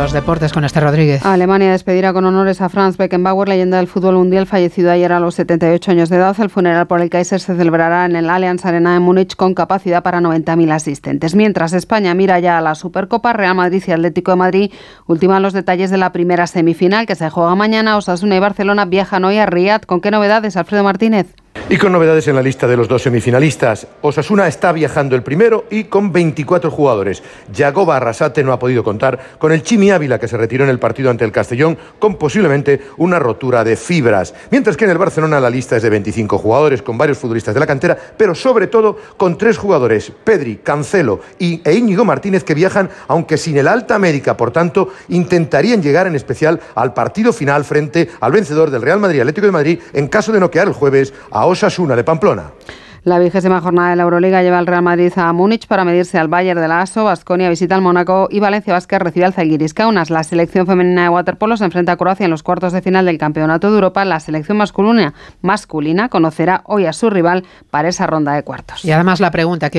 los deportes con Esther Rodríguez. Alemania despedirá con honores a Franz Beckenbauer, leyenda del fútbol mundial, fallecido ayer a los 78 años de edad. El funeral por el Kaiser se celebrará en el Allianz Arena de Múnich con capacidad para 90.000 asistentes. Mientras España mira ya a la Supercopa, Real Madrid y Atlético de Madrid ultiman los detalles de la primera semifinal que se juega mañana. Osasuna y Barcelona viajan hoy a Riyadh. ¿Con qué novedades, Alfredo Martínez? Y con novedades en la lista de los dos semifinalistas. Osasuna está viajando el primero y con 24 jugadores. Yagoba Arrasate no ha podido contar con el Chimi Ávila que se retiró en el partido ante el Castellón con posiblemente una rotura de fibras. Mientras que en el Barcelona la lista es de 25 jugadores con varios futbolistas de la cantera, pero sobre todo con tres jugadores, Pedri, Cancelo y, e Íñigo Martínez que viajan aunque sin el Alta América. Por tanto, intentarían llegar en especial al partido final frente al vencedor del Real Madrid Atlético de Madrid en caso de noquear el jueves a Osasuna de Pamplona. La vigésima jornada de la Euroliga lleva al Real Madrid a Múnich para medirse al Bayern de la ASO, Basconia visita al Mónaco y Valencia Vázquez recibe al Zalgiris Kaunas. La selección femenina de waterpolo se enfrenta a Croacia en los cuartos de final del Campeonato de Europa. La selección masculina, masculina conocerá hoy a su rival para esa ronda de cuartos. Y además la pregunta que hoy